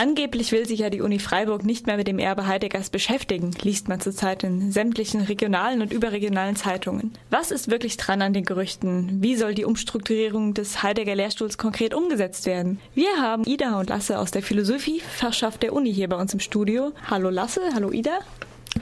Angeblich will sich ja die Uni Freiburg nicht mehr mit dem Erbe Heideggers beschäftigen, liest man zurzeit in sämtlichen regionalen und überregionalen Zeitungen. Was ist wirklich dran an den Gerüchten? Wie soll die Umstrukturierung des Heidegger Lehrstuhls konkret umgesetzt werden? Wir haben Ida und Lasse aus der Philosophiefachschaft der Uni hier bei uns im Studio. Hallo Lasse, hallo Ida.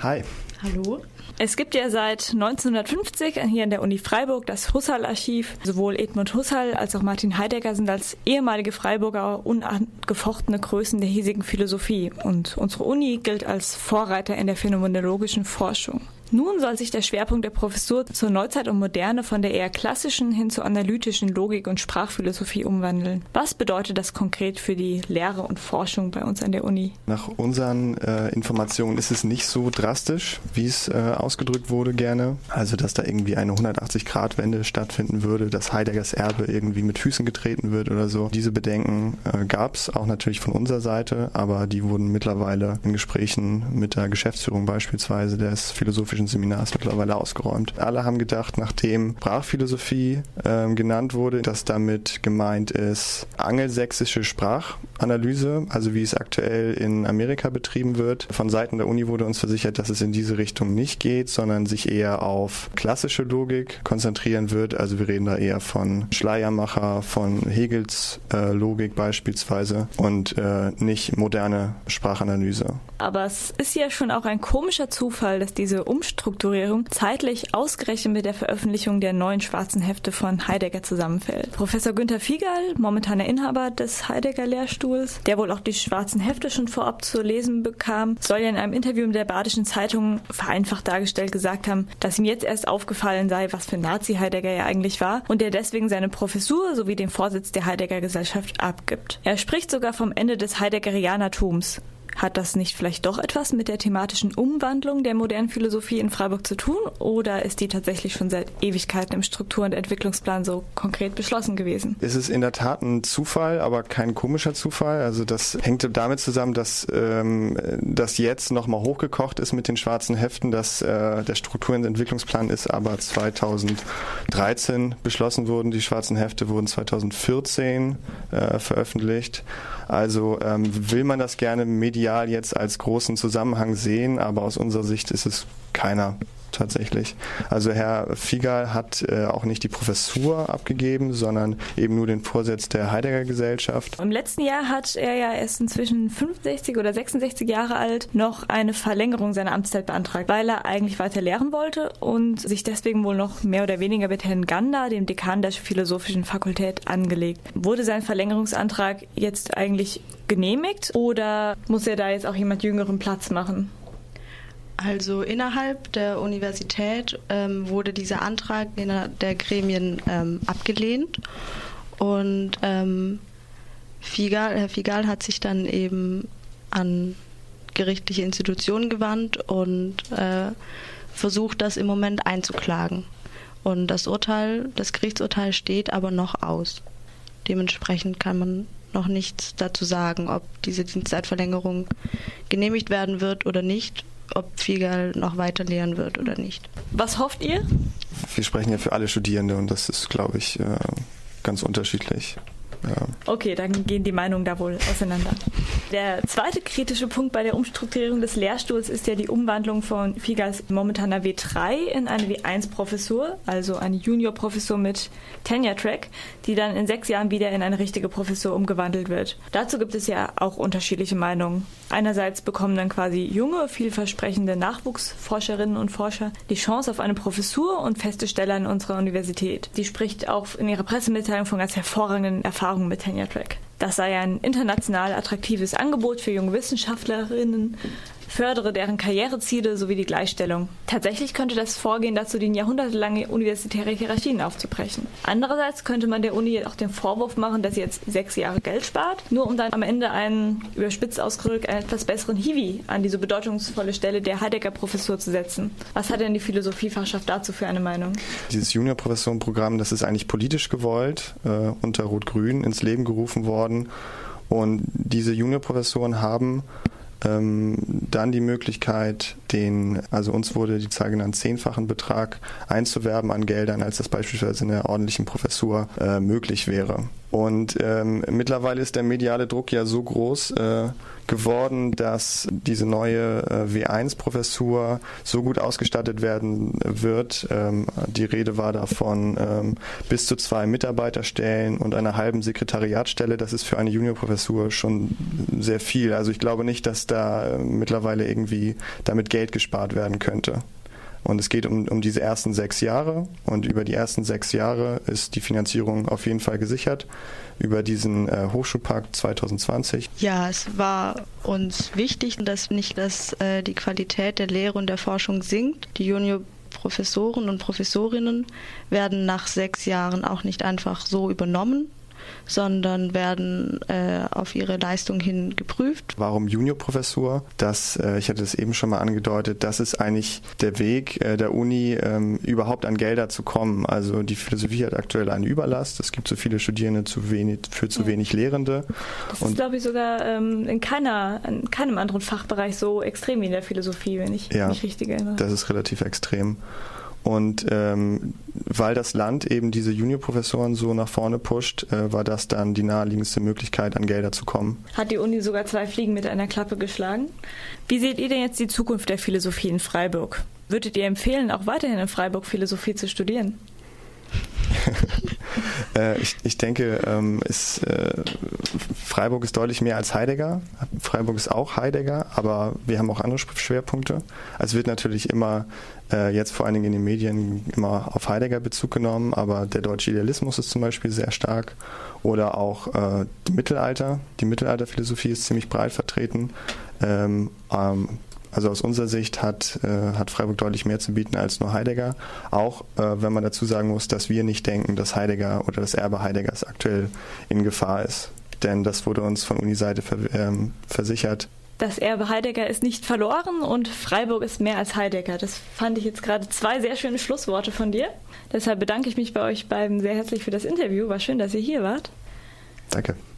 Hi. Hallo. Es gibt ja seit 1950 hier in der Uni Freiburg das Husserl-Archiv. Sowohl Edmund Husserl als auch Martin Heidegger sind als ehemalige Freiburger unangefochtene Größen der hiesigen Philosophie. Und unsere Uni gilt als Vorreiter in der phänomenologischen Forschung. Nun soll sich der Schwerpunkt der Professur zur Neuzeit und Moderne von der eher klassischen hin zur analytischen Logik und Sprachphilosophie umwandeln. Was bedeutet das konkret für die Lehre und Forschung bei uns an der Uni? Nach unseren äh, Informationen ist es nicht so drastisch, wie es äh, ausgedrückt wurde gerne. Also, dass da irgendwie eine 180-Grad-Wende stattfinden würde, dass Heideggers Erbe irgendwie mit Füßen getreten wird oder so. Diese Bedenken äh, gab es auch natürlich von unserer Seite, aber die wurden mittlerweile in Gesprächen mit der Geschäftsführung beispielsweise des Philosophischen philosophischen Seminars mittlerweile ausgeräumt. Alle haben gedacht, nachdem Sprachphilosophie äh, genannt wurde, dass damit gemeint ist angelsächsische Sprachanalyse, also wie es aktuell in Amerika betrieben wird. Von Seiten der Uni wurde uns versichert, dass es in diese Richtung nicht geht, sondern sich eher auf klassische Logik konzentrieren wird. Also wir reden da eher von Schleiermacher, von Hegels äh, Logik beispielsweise und äh, nicht moderne Sprachanalyse. Aber es ist ja schon auch ein komischer Zufall, dass diese Umstände Umstrukturierung zeitlich ausgerechnet mit der Veröffentlichung der neuen schwarzen Hefte von Heidegger zusammenfällt. Professor Günther Fiegal, momentaner Inhaber des Heidegger Lehrstuhls, der wohl auch die schwarzen Hefte schon vorab zu lesen bekam, soll ja in einem Interview mit der Badischen Zeitung vereinfacht dargestellt gesagt haben, dass ihm jetzt erst aufgefallen sei, was für Nazi Heidegger ja eigentlich war und der deswegen seine Professur sowie den Vorsitz der Heidegger Gesellschaft abgibt. Er spricht sogar vom Ende des Heideggerianertums. Hat das nicht vielleicht doch etwas mit der thematischen Umwandlung der modernen Philosophie in Freiburg zu tun oder ist die tatsächlich schon seit Ewigkeiten im Struktur- und Entwicklungsplan so konkret beschlossen gewesen? Es ist in der Tat ein Zufall, aber kein komischer Zufall. Also das hängt damit zusammen, dass ähm, das jetzt nochmal hochgekocht ist mit den schwarzen Heften, dass äh, der Struktur- und Entwicklungsplan ist aber 2013 beschlossen worden. Die schwarzen Hefte wurden 2014 äh, veröffentlicht. Also ähm, will man das gerne medial medial jetzt als großen Zusammenhang sehen, aber aus unserer Sicht ist es keiner tatsächlich. Also Herr Figal hat äh, auch nicht die Professur abgegeben, sondern eben nur den Vorsitz der Heidegger Gesellschaft. Im letzten Jahr hat er ja erst inzwischen 65 oder 66 Jahre alt noch eine Verlängerung seiner Amtszeit beantragt, weil er eigentlich weiter lehren wollte und sich deswegen wohl noch mehr oder weniger mit Herrn Ganda, dem Dekan der Philosophischen Fakultät, angelegt. Wurde sein Verlängerungsantrag jetzt eigentlich genehmigt oder muss er da jetzt auch jemand jüngeren Platz machen? Also innerhalb der Universität ähm, wurde dieser Antrag der Gremien ähm, abgelehnt und ähm, Figal, Herr Figal hat sich dann eben an gerichtliche Institutionen gewandt und äh, versucht, das im Moment einzuklagen. Und das Urteil, das Gerichtsurteil steht aber noch aus. Dementsprechend kann man noch nichts dazu sagen, ob diese Dienstzeitverlängerung genehmigt werden wird oder nicht, ob Figal noch weiter lehren wird oder nicht. Was hofft ihr? Wir sprechen ja für alle Studierende und das ist, glaube ich, äh, ganz unterschiedlich. Ja. Okay, dann gehen die Meinungen da wohl auseinander. Der zweite kritische Punkt bei der Umstrukturierung des Lehrstuhls ist ja die Umwandlung von Figals momentaner W3 in eine W1-Professur, also eine Junior-Professur mit Tenure-Track, die dann in sechs Jahren wieder in eine richtige Professur umgewandelt wird. Dazu gibt es ja auch unterschiedliche Meinungen. Einerseits bekommen dann quasi junge, vielversprechende Nachwuchsforscherinnen und Forscher die Chance auf eine Professur und feste Stelle an unserer Universität. Sie spricht auch in ihrer Pressemitteilung von ganz hervorragenden Erfahrungen Erfahrung mit Tenure Track. Das sei ein international attraktives Angebot für junge Wissenschaftlerinnen, fördere deren Karriereziele sowie die Gleichstellung. Tatsächlich könnte das Vorgehen dazu dienen, jahrhundertelange universitäre Hierarchien aufzubrechen. Andererseits könnte man der Uni auch den Vorwurf machen, dass sie jetzt sechs Jahre Geld spart, nur um dann am Ende einen, überspitzt ausgedrückt, einen etwas besseren Hiwi an diese bedeutungsvolle Stelle der Heidegger-Professur zu setzen. Was hat denn die Philosophiefachschaft dazu für eine Meinung? Dieses Junior-Professorenprogramm, das ist eigentlich politisch gewollt, äh, unter Rot-Grün ins Leben gerufen worden. Und diese Juniorprofessoren haben dann die Möglichkeit, den, also uns wurde die Zahl genannt, zehnfachen Betrag einzuwerben an Geldern, als das beispielsweise in der ordentlichen Professur äh, möglich wäre. Und ähm, mittlerweile ist der mediale Druck ja so groß, äh, geworden, dass diese neue äh, W1-Professur so gut ausgestattet werden wird. Ähm, die Rede war davon ähm, bis zu zwei Mitarbeiterstellen und einer halben Sekretariatstelle. Das ist für eine Juniorprofessur schon sehr viel. Also ich glaube nicht, dass da äh, mittlerweile irgendwie damit Geld gespart werden könnte. Und es geht um, um diese ersten sechs Jahre. Und über die ersten sechs Jahre ist die Finanzierung auf jeden Fall gesichert über diesen äh, Hochschulpark 2020. Ja, es war uns wichtig, dass nicht dass, äh, die Qualität der Lehre und der Forschung sinkt. Die Junior Professoren und Professorinnen werden nach sechs Jahren auch nicht einfach so übernommen, sondern werden äh, auf ihre Leistung hin geprüft. Warum Juniorprofessur? Das, äh, ich hatte es eben schon mal angedeutet, das ist eigentlich der Weg äh, der Uni, ähm, überhaupt an Gelder zu kommen. Also die Philosophie hat aktuell eine Überlast. Es gibt zu viele Studierende zu wenig, für zu ja. wenig Lehrende. Das Und ist, glaube ich, sogar ähm, in, keiner, in keinem anderen Fachbereich so extrem wie in der Philosophie, wenn ich ja, mich richtig erinnere. Das ist relativ extrem. Und ähm, weil das Land eben diese Juniorprofessoren so nach vorne pusht, äh, war das dann die naheliegendste Möglichkeit, an Gelder zu kommen. Hat die Uni sogar zwei Fliegen mit einer Klappe geschlagen? Wie seht ihr denn jetzt die Zukunft der Philosophie in Freiburg? Würdet ihr empfehlen, auch weiterhin in Freiburg Philosophie zu studieren? äh, ich, ich, denke, ähm, ist, äh, Freiburg ist deutlich mehr als Heidegger. Freiburg ist auch Heidegger, aber wir haben auch andere Schwerpunkte. Also wird natürlich immer, äh, jetzt vor allen Dingen in den Medien, immer auf Heidegger Bezug genommen, aber der deutsche Idealismus ist zum Beispiel sehr stark. Oder auch äh, die Mittelalter. Die Mittelalterphilosophie ist ziemlich breit vertreten. Ähm, ähm, also aus unserer Sicht hat, äh, hat Freiburg deutlich mehr zu bieten als nur Heidegger. Auch äh, wenn man dazu sagen muss, dass wir nicht denken, dass Heidegger oder das Erbe Heideggers aktuell in Gefahr ist. Denn das wurde uns von Uniseite ver ähm, versichert. Das Erbe Heidegger ist nicht verloren und Freiburg ist mehr als Heidegger. Das fand ich jetzt gerade zwei sehr schöne Schlussworte von dir. Deshalb bedanke ich mich bei euch beiden sehr herzlich für das Interview. War schön, dass ihr hier wart. Danke.